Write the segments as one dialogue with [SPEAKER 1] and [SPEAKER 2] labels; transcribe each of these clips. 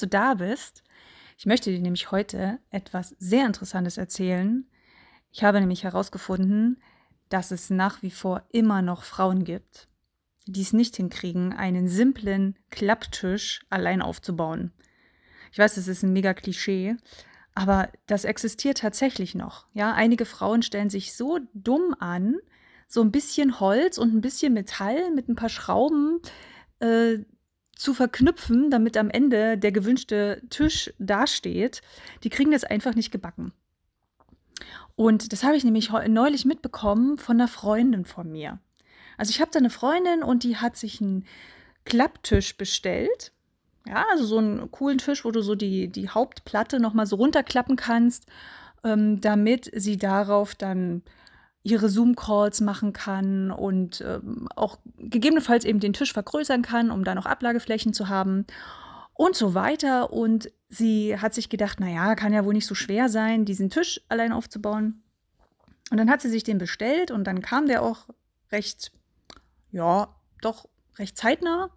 [SPEAKER 1] du da bist. Ich möchte dir nämlich heute etwas sehr Interessantes erzählen. Ich habe nämlich herausgefunden, dass es nach wie vor immer noch Frauen gibt, die es nicht hinkriegen, einen simplen Klapptisch allein aufzubauen. Ich weiß, das ist ein mega Klischee, aber das existiert tatsächlich noch. Ja, einige Frauen stellen sich so dumm an, so ein bisschen Holz und ein bisschen Metall mit ein paar Schrauben äh, zu verknüpfen, damit am Ende der gewünschte Tisch dasteht. Die kriegen das einfach nicht gebacken. Und das habe ich nämlich neulich mitbekommen von einer Freundin von mir. Also ich habe da eine Freundin und die hat sich einen Klapptisch bestellt. Ja, also so einen coolen Tisch, wo du so die, die Hauptplatte nochmal so runterklappen kannst, ähm, damit sie darauf dann ihre Zoom-Calls machen kann und ähm, auch gegebenenfalls eben den Tisch vergrößern kann, um da noch Ablageflächen zu haben und so weiter. Und sie hat sich gedacht, naja, kann ja wohl nicht so schwer sein, diesen Tisch allein aufzubauen. Und dann hat sie sich den bestellt und dann kam der auch recht, ja, doch recht zeitnah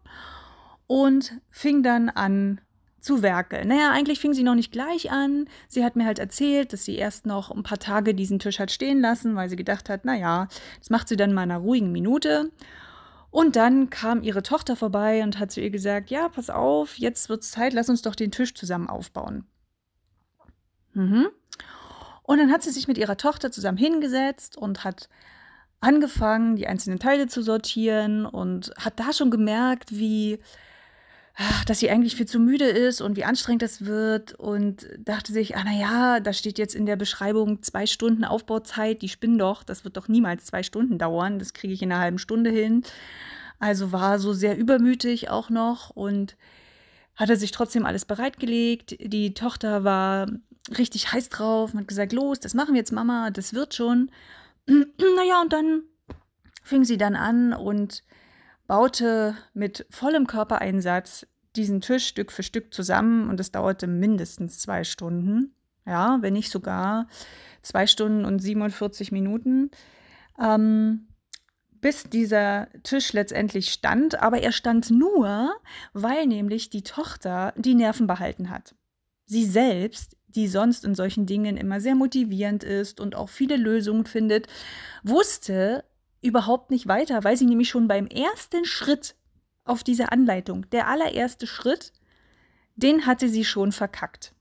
[SPEAKER 1] und fing dann an zu werkeln. Naja, eigentlich fing sie noch nicht gleich an. Sie hat mir halt erzählt, dass sie erst noch ein paar Tage diesen Tisch hat stehen lassen, weil sie gedacht hat, naja, das macht sie dann mal in einer ruhigen Minute. Und dann kam ihre Tochter vorbei und hat zu ihr gesagt, ja, pass auf, jetzt wird es Zeit, lass uns doch den Tisch zusammen aufbauen. Mhm. Und dann hat sie sich mit ihrer Tochter zusammen hingesetzt und hat angefangen, die einzelnen Teile zu sortieren und hat da schon gemerkt, wie dass sie eigentlich viel zu müde ist und wie anstrengend das wird und dachte sich, ah naja, da steht jetzt in der Beschreibung zwei Stunden Aufbauzeit, die spinnen doch, das wird doch niemals zwei Stunden dauern, das kriege ich in einer halben Stunde hin. Also war so sehr übermütig auch noch und hatte sich trotzdem alles bereitgelegt. Die Tochter war richtig heiß drauf und hat gesagt, los, das machen wir jetzt, Mama, das wird schon. naja, und dann fing sie dann an und baute mit vollem Körpereinsatz diesen Tisch Stück für Stück zusammen und es dauerte mindestens zwei Stunden. Ja, wenn nicht sogar zwei Stunden und 47 Minuten. Ähm, bis dieser Tisch letztendlich stand, aber er stand nur, weil nämlich die Tochter die Nerven behalten hat. Sie selbst, die sonst in solchen Dingen immer sehr motivierend ist und auch viele Lösungen findet, wusste, überhaupt nicht weiter, weil sie nämlich schon beim ersten Schritt auf diese Anleitung, der allererste Schritt, den hatte sie schon verkackt.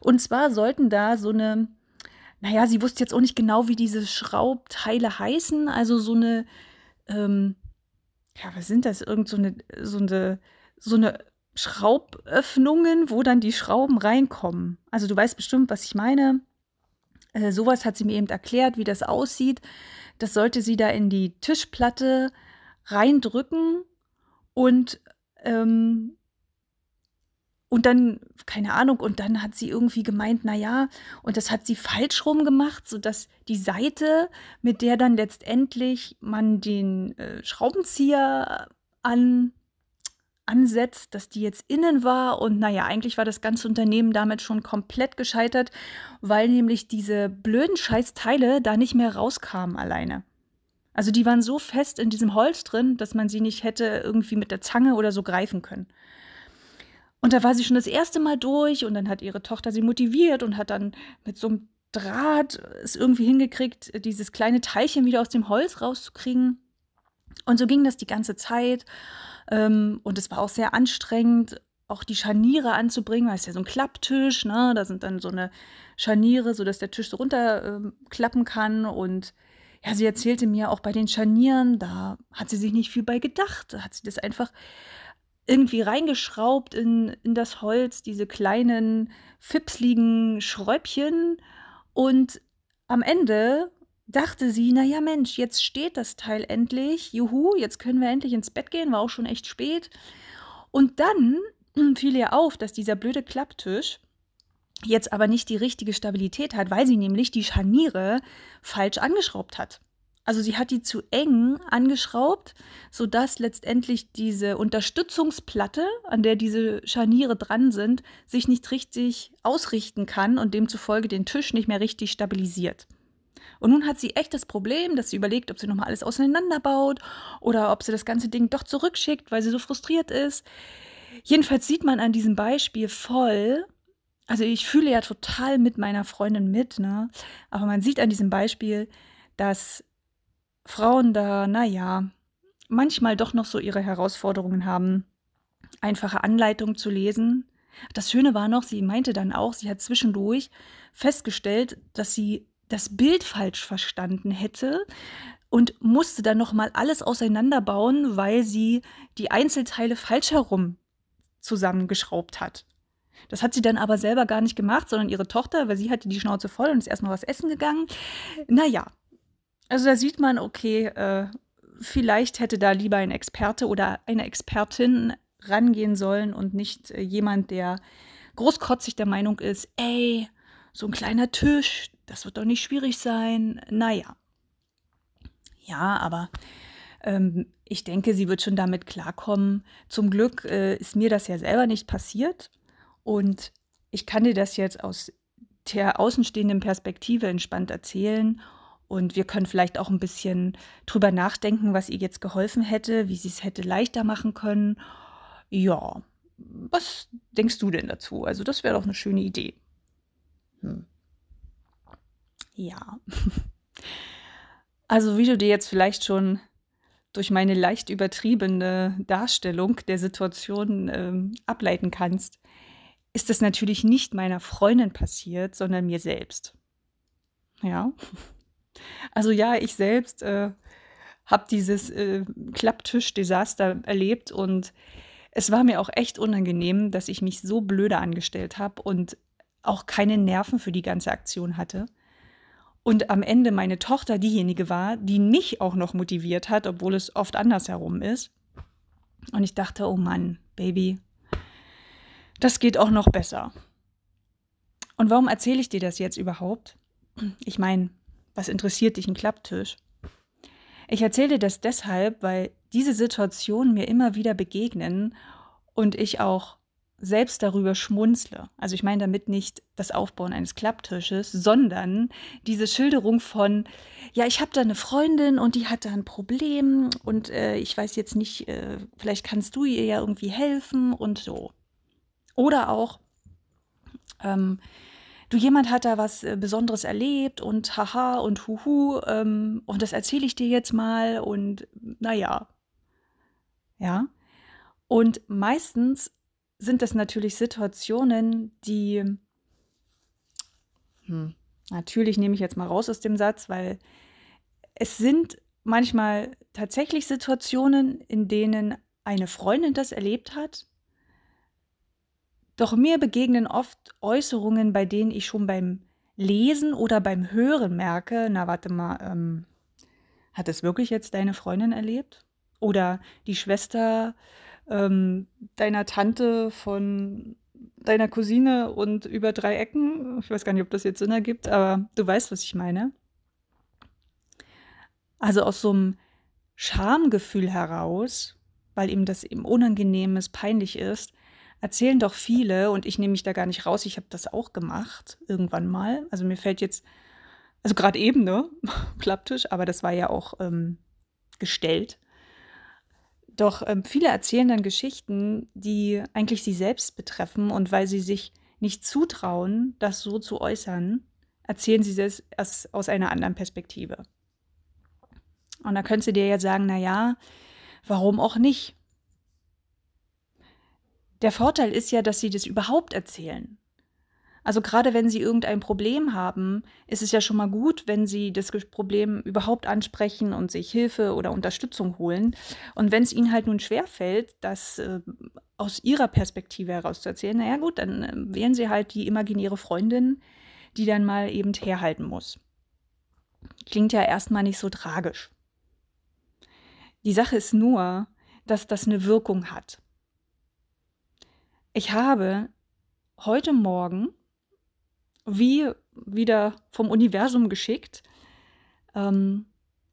[SPEAKER 1] Und zwar sollten da so eine, naja, sie wusste jetzt auch nicht genau, wie diese Schraubteile heißen, also so eine, ähm, ja, was sind das? Irgend so eine, so eine, so eine Schrauböffnungen, wo dann die Schrauben reinkommen. Also du weißt bestimmt, was ich meine. Äh, sowas hat sie mir eben erklärt, wie das aussieht. Das sollte sie da in die Tischplatte reindrücken und ähm, und dann, keine Ahnung, und dann hat sie irgendwie gemeint, naja, und das hat sie falsch rum gemacht, sodass die Seite, mit der dann letztendlich man den äh, Schraubenzieher an ansetzt, dass die jetzt innen war. Und naja, eigentlich war das ganze Unternehmen damit schon komplett gescheitert, weil nämlich diese blöden Scheißteile da nicht mehr rauskamen alleine. Also die waren so fest in diesem Holz drin, dass man sie nicht hätte irgendwie mit der Zange oder so greifen können. Und da war sie schon das erste Mal durch und dann hat ihre Tochter sie motiviert und hat dann mit so einem Draht es irgendwie hingekriegt, dieses kleine Teilchen wieder aus dem Holz rauszukriegen. Und so ging das die ganze Zeit. Ähm, und es war auch sehr anstrengend, auch die Scharniere anzubringen, weil es ja so ein Klapptisch, ne? Da sind dann so eine Scharniere, sodass der Tisch so runterklappen ähm, kann. Und ja, sie erzählte mir auch bei den Scharnieren, da hat sie sich nicht viel bei gedacht. Da hat sie das einfach irgendwie reingeschraubt in, in das Holz, diese kleinen, fipsligen Schräubchen. Und am Ende dachte sie, naja Mensch, jetzt steht das Teil endlich, juhu, jetzt können wir endlich ins Bett gehen, war auch schon echt spät. Und dann fiel ihr auf, dass dieser blöde Klapptisch jetzt aber nicht die richtige Stabilität hat, weil sie nämlich die Scharniere falsch angeschraubt hat. Also sie hat die zu eng angeschraubt, sodass letztendlich diese Unterstützungsplatte, an der diese Scharniere dran sind, sich nicht richtig ausrichten kann und demzufolge den Tisch nicht mehr richtig stabilisiert. Und nun hat sie echt das Problem, dass sie überlegt, ob sie nochmal alles auseinanderbaut oder ob sie das ganze Ding doch zurückschickt, weil sie so frustriert ist. Jedenfalls sieht man an diesem Beispiel voll, also ich fühle ja total mit meiner Freundin mit, ne? Aber man sieht an diesem Beispiel, dass Frauen da, naja, manchmal doch noch so ihre Herausforderungen haben, einfache Anleitungen zu lesen. Das Schöne war noch, sie meinte dann auch, sie hat zwischendurch festgestellt, dass sie das Bild falsch verstanden hätte und musste dann noch mal alles auseinanderbauen, weil sie die Einzelteile falsch herum zusammengeschraubt hat. Das hat sie dann aber selber gar nicht gemacht, sondern ihre Tochter, weil sie hatte die Schnauze voll und ist erstmal was essen gegangen. Naja, also da sieht man, okay, äh, vielleicht hätte da lieber ein Experte oder eine Expertin rangehen sollen und nicht äh, jemand, der großkotzig der Meinung ist, ey, so ein kleiner Tisch, das wird doch nicht schwierig sein. Naja. Ja, aber ähm, ich denke, sie wird schon damit klarkommen. Zum Glück äh, ist mir das ja selber nicht passiert. Und ich kann dir das jetzt aus der außenstehenden Perspektive entspannt erzählen. Und wir können vielleicht auch ein bisschen drüber nachdenken, was ihr jetzt geholfen hätte, wie sie es hätte leichter machen können. Ja, was denkst du denn dazu? Also das wäre doch eine schöne Idee. Hm. Ja. Also wie du dir jetzt vielleicht schon durch meine leicht übertriebene Darstellung der Situation ähm, ableiten kannst, ist das natürlich nicht meiner Freundin passiert, sondern mir selbst. Ja. Also ja, ich selbst äh, habe dieses äh, Klapptisch-Desaster erlebt und es war mir auch echt unangenehm, dass ich mich so blöde angestellt habe und auch keine Nerven für die ganze Aktion hatte. Und am Ende meine Tochter diejenige war, die mich auch noch motiviert hat, obwohl es oft andersherum ist. Und ich dachte, oh Mann, Baby, das geht auch noch besser. Und warum erzähle ich dir das jetzt überhaupt? Ich meine, was interessiert dich ein Klapptisch? Ich erzähle dir das deshalb, weil diese Situationen mir immer wieder begegnen und ich auch selbst darüber schmunzle. Also ich meine damit nicht das Aufbauen eines Klapptisches, sondern diese Schilderung von, ja, ich habe da eine Freundin und die hat da ein Problem und äh, ich weiß jetzt nicht, äh, vielleicht kannst du ihr ja irgendwie helfen und so. Oder auch, ähm, du, jemand hat da was äh, Besonderes erlebt und haha und huhu ähm, und das erzähle ich dir jetzt mal und naja. Ja. Und meistens sind das natürlich Situationen, die, hm, natürlich nehme ich jetzt mal raus aus dem Satz, weil es sind manchmal tatsächlich Situationen, in denen eine Freundin das erlebt hat doch mir begegnen oft Äußerungen, bei denen ich schon beim Lesen oder beim Hören merke, na warte mal, ähm, hat es wirklich jetzt deine Freundin erlebt? Oder die Schwester ähm, deiner Tante von deiner Cousine und über drei Ecken? Ich weiß gar nicht, ob das jetzt Sinn ergibt, aber du weißt, was ich meine. Also aus so einem Schamgefühl heraus, weil ihm das eben unangenehm ist, peinlich ist, erzählen doch viele, und ich nehme mich da gar nicht raus, ich habe das auch gemacht, irgendwann mal. Also mir fällt jetzt, also gerade eben, ne, Klapptisch, aber das war ja auch ähm, gestellt. Doch ähm, viele erzählen dann Geschichten, die eigentlich sie selbst betreffen und weil sie sich nicht zutrauen, das so zu äußern, erzählen sie erst aus einer anderen Perspektive. Und da könntest du dir ja sagen, na ja, warum auch nicht? Der Vorteil ist ja, dass sie das überhaupt erzählen. Also gerade wenn sie irgendein Problem haben, ist es ja schon mal gut, wenn sie das Problem überhaupt ansprechen und sich Hilfe oder Unterstützung holen. Und wenn es ihnen halt nun schwerfällt, das äh, aus ihrer Perspektive heraus zu erzählen, naja gut, dann äh, wählen sie halt die imaginäre Freundin, die dann mal eben herhalten muss. Klingt ja erstmal nicht so tragisch. Die Sache ist nur, dass das eine Wirkung hat. Ich habe heute Morgen, wie wieder vom Universum geschickt, ähm,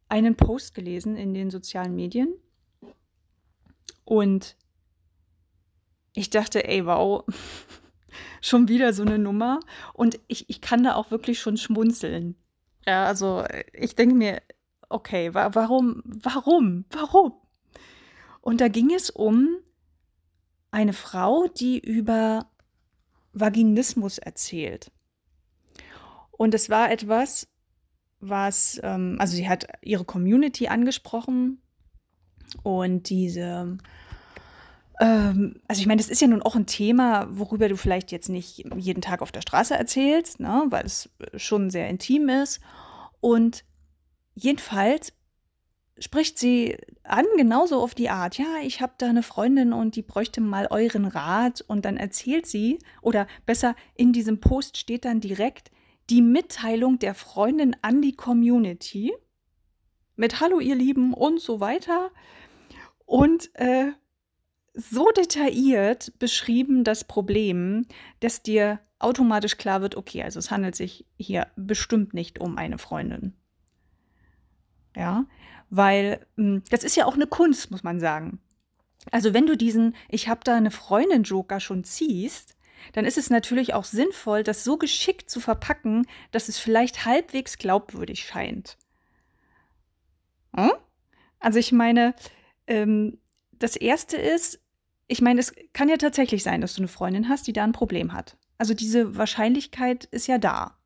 [SPEAKER 1] einen Post gelesen in den sozialen Medien. Und ich dachte, ey, wow, schon wieder so eine Nummer. Und ich, ich kann da auch wirklich schon schmunzeln. Ja, also ich denke mir, okay, wa warum, warum, warum? Und da ging es um eine Frau, die über Vaginismus erzählt. Und es war etwas, was, ähm, also sie hat ihre Community angesprochen und diese, ähm, also ich meine, das ist ja nun auch ein Thema, worüber du vielleicht jetzt nicht jeden Tag auf der Straße erzählst, ne, weil es schon sehr intim ist. Und jedenfalls spricht sie an, genauso auf die Art, ja, ich habe da eine Freundin und die bräuchte mal euren Rat und dann erzählt sie, oder besser in diesem Post steht dann direkt die Mitteilung der Freundin an die Community mit Hallo ihr Lieben und so weiter und äh, so detailliert beschrieben das Problem, dass dir automatisch klar wird, okay, also es handelt sich hier bestimmt nicht um eine Freundin. Ja, weil hm, das ist ja auch eine Kunst, muss man sagen. Also wenn du diesen Ich habe da eine Freundin Joker schon ziehst, dann ist es natürlich auch sinnvoll, das so geschickt zu verpacken, dass es vielleicht halbwegs glaubwürdig scheint. Hm? Also ich meine, ähm, das Erste ist, ich meine, es kann ja tatsächlich sein, dass du eine Freundin hast, die da ein Problem hat. Also diese Wahrscheinlichkeit ist ja da.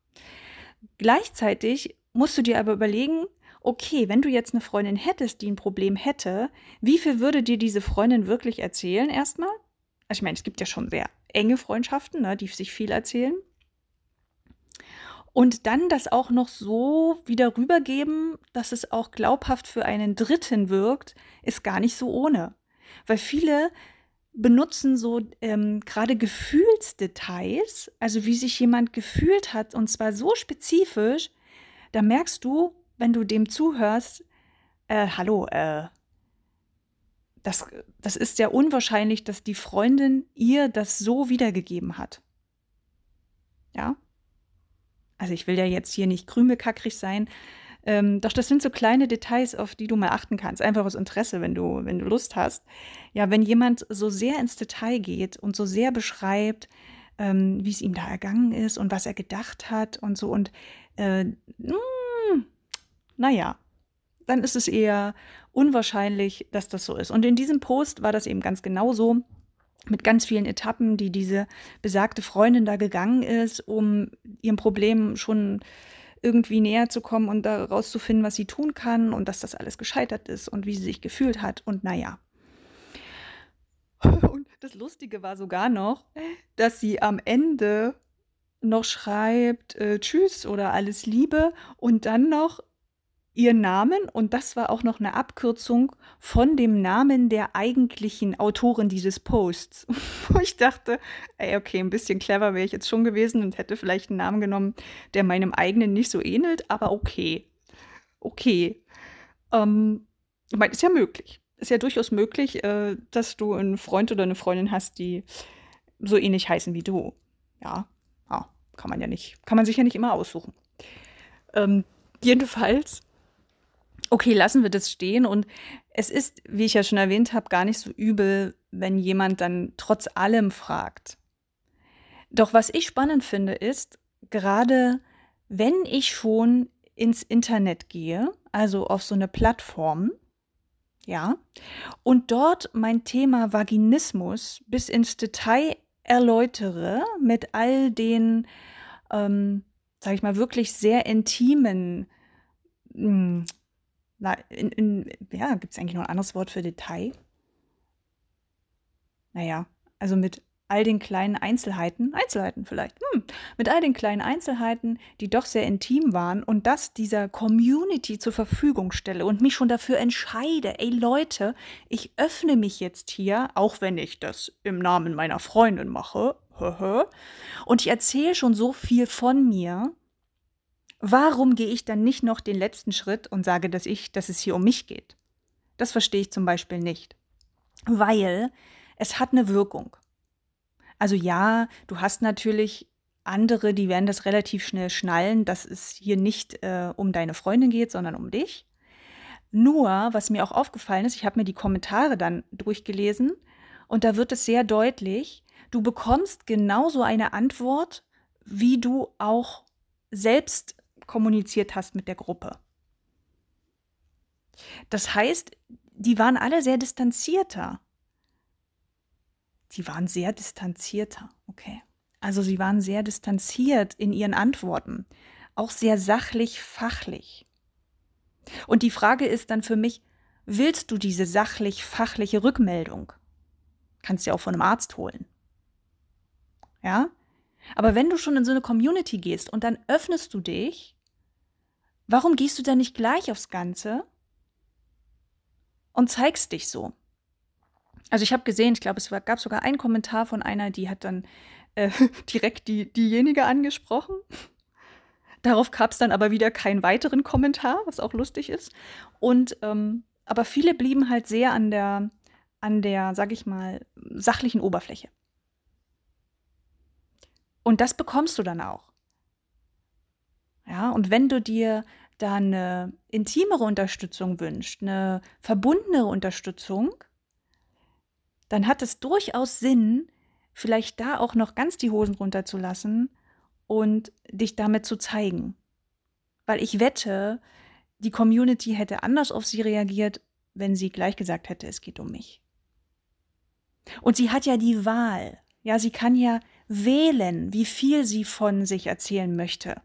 [SPEAKER 1] Gleichzeitig musst du dir aber überlegen, okay, wenn du jetzt eine Freundin hättest, die ein Problem hätte, wie viel würde dir diese Freundin wirklich erzählen erstmal? Also ich meine, es gibt ja schon sehr enge Freundschaften, ne, die sich viel erzählen. Und dann das auch noch so wieder rübergeben, dass es auch glaubhaft für einen Dritten wirkt, ist gar nicht so ohne. Weil viele benutzen so ähm, gerade Gefühlsdetails, also wie sich jemand gefühlt hat, und zwar so spezifisch, da merkst du, wenn du dem zuhörst, äh, hallo, äh, das, das ist sehr unwahrscheinlich, dass die Freundin ihr das so wiedergegeben hat. Ja? Also ich will ja jetzt hier nicht krümelkackrig sein, ähm, doch das sind so kleine Details, auf die du mal achten kannst, einfach aus Interesse, wenn du, wenn du Lust hast. Ja, wenn jemand so sehr ins Detail geht und so sehr beschreibt, ähm, wie es ihm da ergangen ist und was er gedacht hat und so und äh, mh, hm, naja, dann ist es eher unwahrscheinlich, dass das so ist. Und in diesem Post war das eben ganz genau so mit ganz vielen Etappen, die diese besagte Freundin da gegangen ist, um ihrem Problem schon irgendwie näher zu kommen und daraus zu finden, was sie tun kann und dass das alles gescheitert ist und wie sie sich gefühlt hat und naja. Und das Lustige war sogar noch, dass sie am Ende noch schreibt, äh, Tschüss oder alles Liebe und dann noch ihren Namen und das war auch noch eine Abkürzung von dem Namen der eigentlichen Autorin dieses Posts. Wo ich dachte, ey, okay, ein bisschen clever wäre ich jetzt schon gewesen und hätte vielleicht einen Namen genommen, der meinem eigenen nicht so ähnelt, aber okay. Okay. Ähm, ich meine, ist ja möglich. Ist ja durchaus möglich, äh, dass du einen Freund oder eine Freundin hast, die so ähnlich heißen wie du. Ja, ja kann man ja nicht, kann man sich ja nicht immer aussuchen. Ähm, jedenfalls Okay, lassen wir das stehen. Und es ist, wie ich ja schon erwähnt habe, gar nicht so übel, wenn jemand dann trotz allem fragt. Doch was ich spannend finde, ist, gerade wenn ich schon ins Internet gehe, also auf so eine Plattform, ja, und dort mein Thema Vaginismus bis ins Detail erläutere mit all den, ähm, sag ich mal, wirklich sehr intimen mh, hm, in, in, ja, gibt es eigentlich noch ein anderes Wort für Detail? Naja, also mit all den kleinen Einzelheiten, Einzelheiten vielleicht, hm, mit all den kleinen Einzelheiten, die doch sehr intim waren und das dieser Community zur Verfügung stelle und mich schon dafür entscheide, ey Leute, ich öffne mich jetzt hier, auch wenn ich das im Namen meiner Freundin mache, und ich erzähle schon so viel von mir, Warum gehe ich dann nicht noch den letzten Schritt und sage, dass ich, dass es hier um mich geht? Das verstehe ich zum Beispiel nicht. Weil es hat eine Wirkung. Also ja, du hast natürlich andere, die werden das relativ schnell schnallen, dass es hier nicht äh, um deine Freundin geht, sondern um dich. Nur, was mir auch aufgefallen ist, ich habe mir die Kommentare dann durchgelesen und da wird es sehr deutlich, du bekommst genauso eine Antwort, wie du auch selbst kommuniziert hast mit der Gruppe. Das heißt, die waren alle sehr distanzierter. sie waren sehr distanzierter. Okay. Also sie waren sehr distanziert in ihren Antworten, auch sehr sachlich, fachlich. Und die Frage ist dann für mich, willst du diese sachlich-fachliche Rückmeldung? Kannst du ja auch von einem Arzt holen. Ja? Aber wenn du schon in so eine Community gehst und dann öffnest du dich, warum gehst du dann nicht gleich aufs Ganze und zeigst dich so? Also ich habe gesehen, ich glaube, es gab sogar einen Kommentar von einer, die hat dann äh, direkt die, diejenige angesprochen. Darauf gab es dann aber wieder keinen weiteren Kommentar, was auch lustig ist. Und ähm, aber viele blieben halt sehr an der, an der, sag ich mal, sachlichen Oberfläche. Und das bekommst du dann auch. Ja, und wenn du dir da eine intimere Unterstützung wünschst, eine verbundene Unterstützung, dann hat es durchaus Sinn, vielleicht da auch noch ganz die Hosen runterzulassen und dich damit zu zeigen. Weil ich wette, die Community hätte anders auf sie reagiert, wenn sie gleich gesagt hätte, es geht um mich. Und sie hat ja die Wahl. Ja, sie kann ja wählen, wie viel sie von sich erzählen möchte.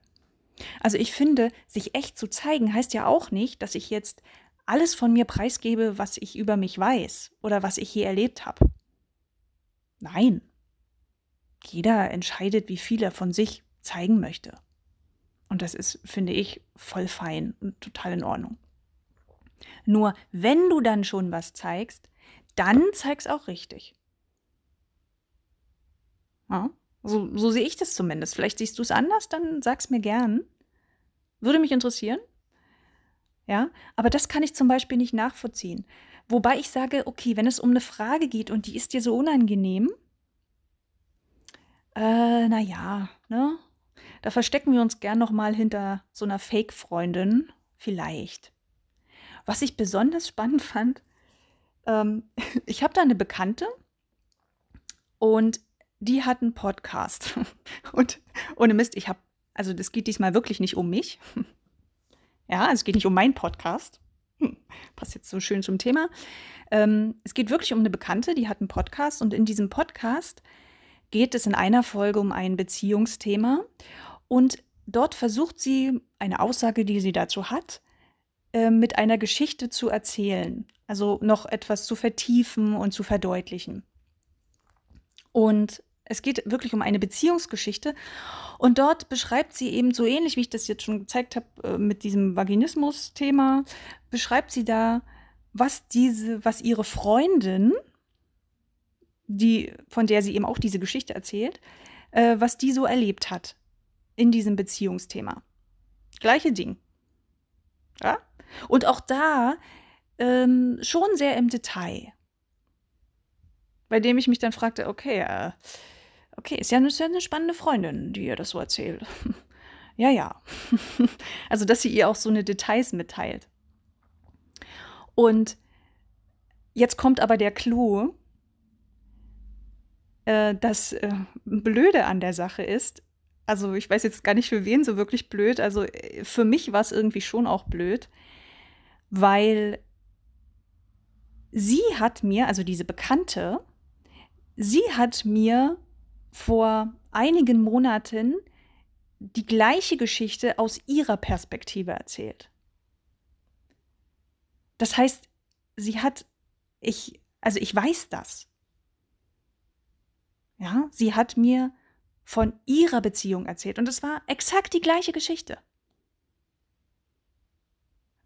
[SPEAKER 1] Also ich finde, sich echt zu zeigen heißt ja auch nicht, dass ich jetzt alles von mir preisgebe, was ich über mich weiß oder was ich je erlebt habe. Nein. Jeder entscheidet, wie viel er von sich zeigen möchte. Und das ist, finde ich, voll fein und total in Ordnung. Nur wenn du dann schon was zeigst, dann zeig's auch richtig. Ja, so, so sehe ich das zumindest. Vielleicht siehst du es anders, dann sag's mir gern. Würde mich interessieren. Ja, aber das kann ich zum Beispiel nicht nachvollziehen. Wobei ich sage, okay, wenn es um eine Frage geht und die ist dir so unangenehm, äh, naja, ne? Da verstecken wir uns gern nochmal hinter so einer Fake-Freundin. Vielleicht. Was ich besonders spannend fand, ähm, ich habe da eine Bekannte und die hat einen Podcast. Und ohne Mist, ich habe, also das geht diesmal wirklich nicht um mich. Ja, es geht nicht um meinen Podcast. Hm, passt jetzt so schön zum Thema. Ähm, es geht wirklich um eine Bekannte, die hat einen Podcast und in diesem Podcast geht es in einer Folge um ein Beziehungsthema und dort versucht sie eine Aussage, die sie dazu hat, äh, mit einer Geschichte zu erzählen, also noch etwas zu vertiefen und zu verdeutlichen. Und es geht wirklich um eine Beziehungsgeschichte. Und dort beschreibt sie eben so ähnlich, wie ich das jetzt schon gezeigt habe äh, mit diesem Vaginismus-Thema, beschreibt sie da, was diese, was ihre Freundin, die, von der sie eben auch diese Geschichte erzählt, äh, was die so erlebt hat in diesem Beziehungsthema. Gleiche Ding. Ja? Und auch da ähm, schon sehr im Detail. Bei dem ich mich dann fragte, okay, äh, okay, ist ja, eine, ist eine spannende Freundin, die ihr das so erzählt. ja, ja. also, dass sie ihr auch so eine Details mitteilt. Und jetzt kommt aber der Clou. Äh, das äh, Blöde an der Sache ist, also ich weiß jetzt gar nicht für wen so wirklich blöd, also für mich war es irgendwie schon auch blöd, weil sie hat mir, also diese Bekannte, sie hat mir vor einigen Monaten die gleiche Geschichte aus ihrer Perspektive erzählt. Das heißt, sie hat, ich, also ich weiß das. Ja, sie hat mir von ihrer Beziehung erzählt und es war exakt die gleiche Geschichte.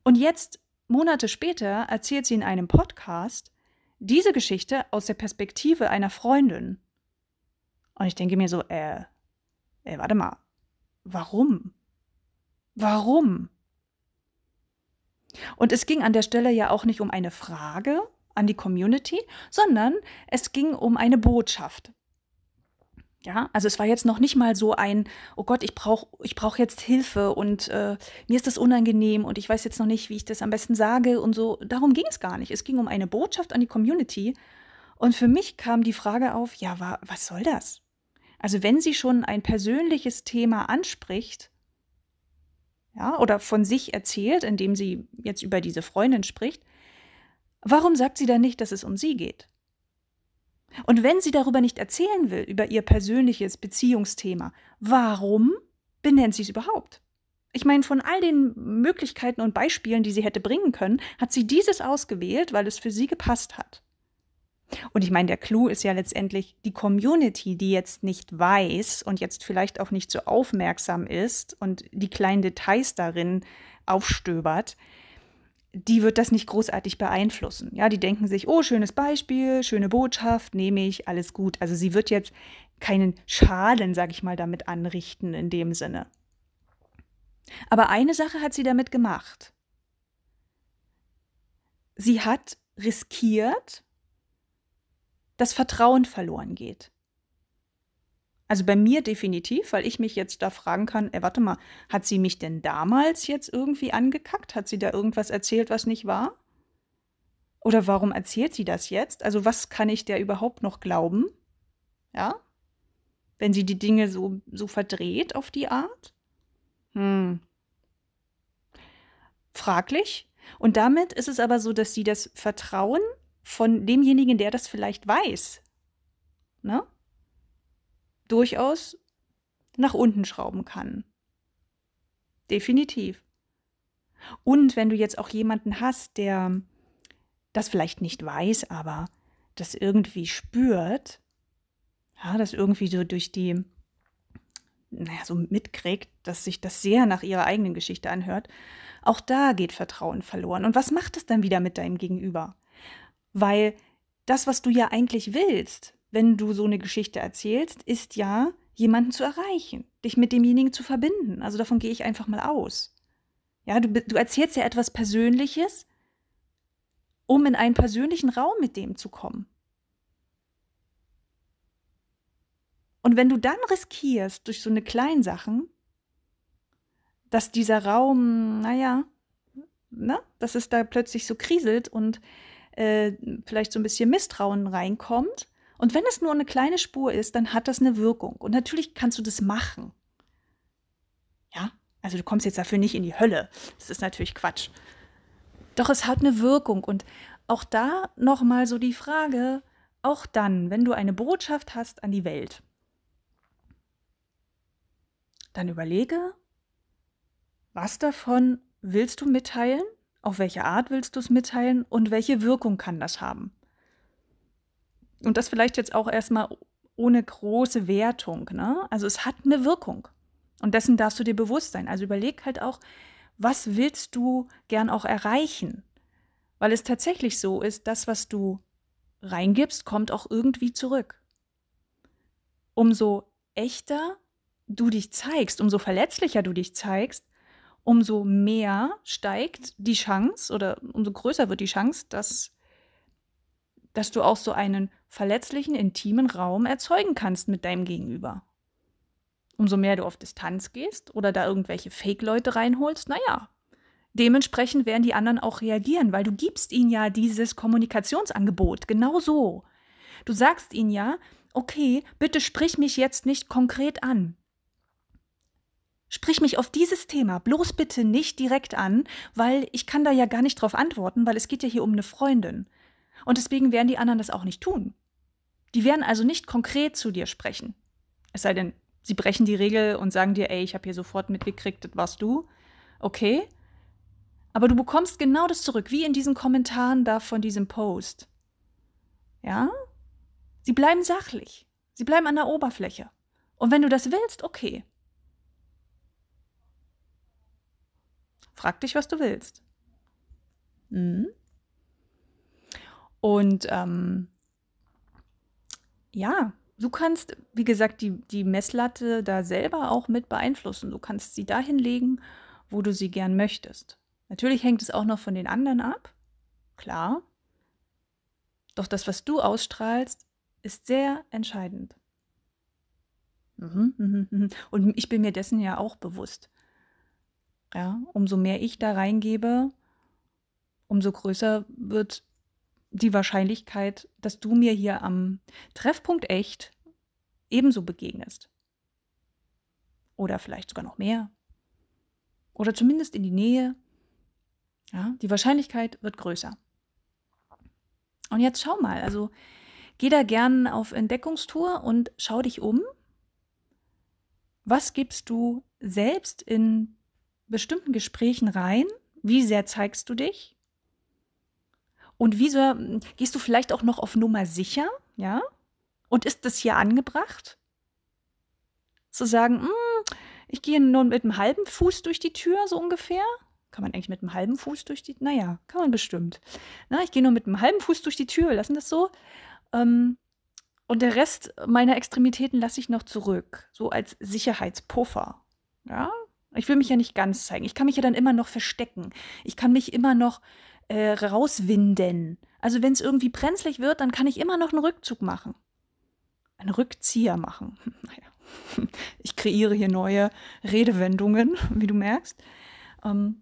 [SPEAKER 1] Und jetzt Monate später erzählt sie in einem Podcast diese Geschichte aus der Perspektive einer Freundin. Und ich denke mir so, äh, äh, warte mal, warum? Warum? Und es ging an der Stelle ja auch nicht um eine Frage an die Community, sondern es ging um eine Botschaft. Ja, also es war jetzt noch nicht mal so ein, oh Gott, ich brauche ich brauch jetzt Hilfe und äh, mir ist das unangenehm und ich weiß jetzt noch nicht, wie ich das am besten sage und so. Darum ging es gar nicht. Es ging um eine Botschaft an die Community. Und für mich kam die Frage auf, ja, wa, was soll das? Also wenn sie schon ein persönliches Thema anspricht, ja, oder von sich erzählt, indem sie jetzt über diese Freundin spricht, warum sagt sie dann nicht, dass es um sie geht? Und wenn sie darüber nicht erzählen will, über ihr persönliches Beziehungsthema, warum benennt sie es überhaupt? Ich meine, von all den Möglichkeiten und Beispielen, die sie hätte bringen können, hat sie dieses ausgewählt, weil es für sie gepasst hat. Und ich meine, der Clou ist ja letztendlich die Community, die jetzt nicht weiß und jetzt vielleicht auch nicht so aufmerksam ist und die kleinen Details darin aufstöbert, die wird das nicht großartig beeinflussen. Ja, die denken sich, oh, schönes Beispiel, schöne Botschaft, nehme ich, alles gut. Also sie wird jetzt keinen Schaden, sag ich mal, damit anrichten in dem Sinne. Aber eine Sache hat sie damit gemacht. Sie hat riskiert, dass Vertrauen verloren geht. Also bei mir definitiv, weil ich mich jetzt da fragen kann, ey, warte mal, hat sie mich denn damals jetzt irgendwie angekackt? Hat sie da irgendwas erzählt, was nicht war? Oder warum erzählt sie das jetzt? Also was kann ich der überhaupt noch glauben? Ja? Wenn sie die Dinge so, so verdreht auf die Art? Hm. Fraglich. Und damit ist es aber so, dass sie das Vertrauen von demjenigen, der das vielleicht weiß, ne, durchaus nach unten schrauben kann. Definitiv. Und wenn du jetzt auch jemanden hast, der das vielleicht nicht weiß, aber das irgendwie spürt, ja, das irgendwie so durch die naja, so mitkriegt, dass sich das sehr nach ihrer eigenen Geschichte anhört, auch da geht Vertrauen verloren. Und was macht es dann wieder mit deinem Gegenüber? Weil das, was du ja eigentlich willst, wenn du so eine Geschichte erzählst, ist ja, jemanden zu erreichen, dich mit demjenigen zu verbinden. Also davon gehe ich einfach mal aus. Ja, du, du erzählst ja etwas Persönliches, um in einen persönlichen Raum mit dem zu kommen. Und wenn du dann riskierst, durch so eine kleinen Sachen, dass dieser Raum, naja, ne, dass es da plötzlich so kriselt und äh, vielleicht so ein bisschen Misstrauen reinkommt. Und wenn es nur eine kleine Spur ist, dann hat das eine Wirkung. Und natürlich kannst du das machen. Ja, also du kommst jetzt dafür nicht in die Hölle. Das ist natürlich Quatsch. Doch es hat eine Wirkung. Und auch da nochmal so die Frage, auch dann, wenn du eine Botschaft hast an die Welt, dann überlege, was davon willst du mitteilen? Auf welche Art willst du es mitteilen? Und welche Wirkung kann das haben? Und das vielleicht jetzt auch erstmal ohne große Wertung. Ne? Also es hat eine Wirkung. Und dessen darfst du dir bewusst sein. Also überleg halt auch, was willst du gern auch erreichen? Weil es tatsächlich so ist, das, was du reingibst, kommt auch irgendwie zurück. Umso echter du dich zeigst, umso verletzlicher du dich zeigst, umso mehr steigt die Chance oder umso größer wird die Chance, dass, dass du auch so einen verletzlichen, intimen Raum erzeugen kannst mit deinem Gegenüber. Umso mehr du auf Distanz gehst oder da irgendwelche Fake-Leute reinholst, naja, dementsprechend werden die anderen auch reagieren, weil du gibst ihnen ja dieses Kommunikationsangebot, genau so. Du sagst ihnen ja, okay, bitte sprich mich jetzt nicht konkret an. Sprich mich auf dieses Thema bloß bitte nicht direkt an, weil ich kann da ja gar nicht drauf antworten, weil es geht ja hier um eine Freundin. Und deswegen werden die anderen das auch nicht tun. Die werden also nicht konkret zu dir sprechen. Es sei denn, sie brechen die Regel und sagen dir, ey, ich habe hier sofort mitgekriegt, das warst du. Okay. Aber du bekommst genau das zurück, wie in diesen Kommentaren da von diesem Post. Ja? Sie bleiben sachlich. Sie bleiben an der Oberfläche. Und wenn du das willst, okay. Frag dich, was du willst. Mhm. Und ähm, ja, du kannst, wie gesagt, die, die Messlatte da selber auch mit beeinflussen. Du kannst sie dahin legen, wo du sie gern möchtest. Natürlich hängt es auch noch von den anderen ab, klar. Doch das, was du ausstrahlst, ist sehr entscheidend. Mhm, mhm, mhm. Und ich bin mir dessen ja auch bewusst. Ja, umso mehr ich da reingebe, umso größer wird die Wahrscheinlichkeit, dass du mir hier am Treffpunkt echt ebenso begegnest. Oder vielleicht sogar noch mehr. Oder zumindest in die Nähe. Ja, die Wahrscheinlichkeit wird größer. Und jetzt schau mal, also geh da gern auf Entdeckungstour und schau dich um. Was gibst du selbst in bestimmten Gesprächen rein? Wie sehr zeigst du dich? Und wieso gehst du vielleicht auch noch auf Nummer sicher? Ja? Und ist das hier angebracht? Zu sagen, hm, ich gehe nur mit einem halben Fuß durch die Tür, so ungefähr. Kann man eigentlich mit einem halben Fuß durch die Naja, kann man bestimmt. Na, ich gehe nur mit einem halben Fuß durch die Tür, lassen das so. Ähm, und der Rest meiner Extremitäten lasse ich noch zurück, so als Sicherheitspuffer. Ja, ich will mich ja nicht ganz zeigen. Ich kann mich ja dann immer noch verstecken. Ich kann mich immer noch äh, rauswinden. Also wenn es irgendwie brenzlig wird, dann kann ich immer noch einen Rückzug machen. Einen Rückzieher machen. Naja, ich kreiere hier neue Redewendungen, wie du merkst. Ähm,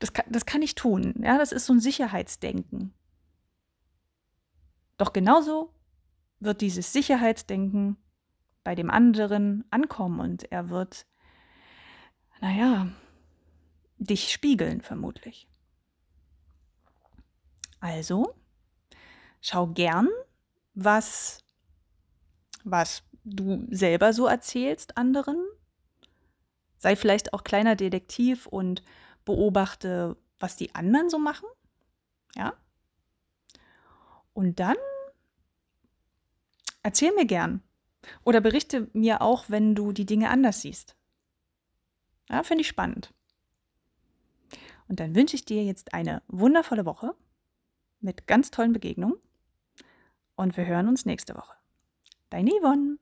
[SPEAKER 1] das, kann, das kann ich tun. Ja, das ist so ein Sicherheitsdenken. Doch genauso wird dieses Sicherheitsdenken bei dem anderen ankommen und er wird, naja, dich spiegeln vermutlich. Also, schau gern, was, was du selber so erzählst anderen. Sei vielleicht auch kleiner Detektiv und beobachte, was die anderen so machen. Ja. Und dann erzähl mir gern. Oder berichte mir auch, wenn du die Dinge anders siehst. Ja, finde ich spannend. Und dann wünsche ich dir jetzt eine wundervolle Woche mit ganz tollen Begegnungen. Und wir hören uns nächste Woche. Deine Yvonne.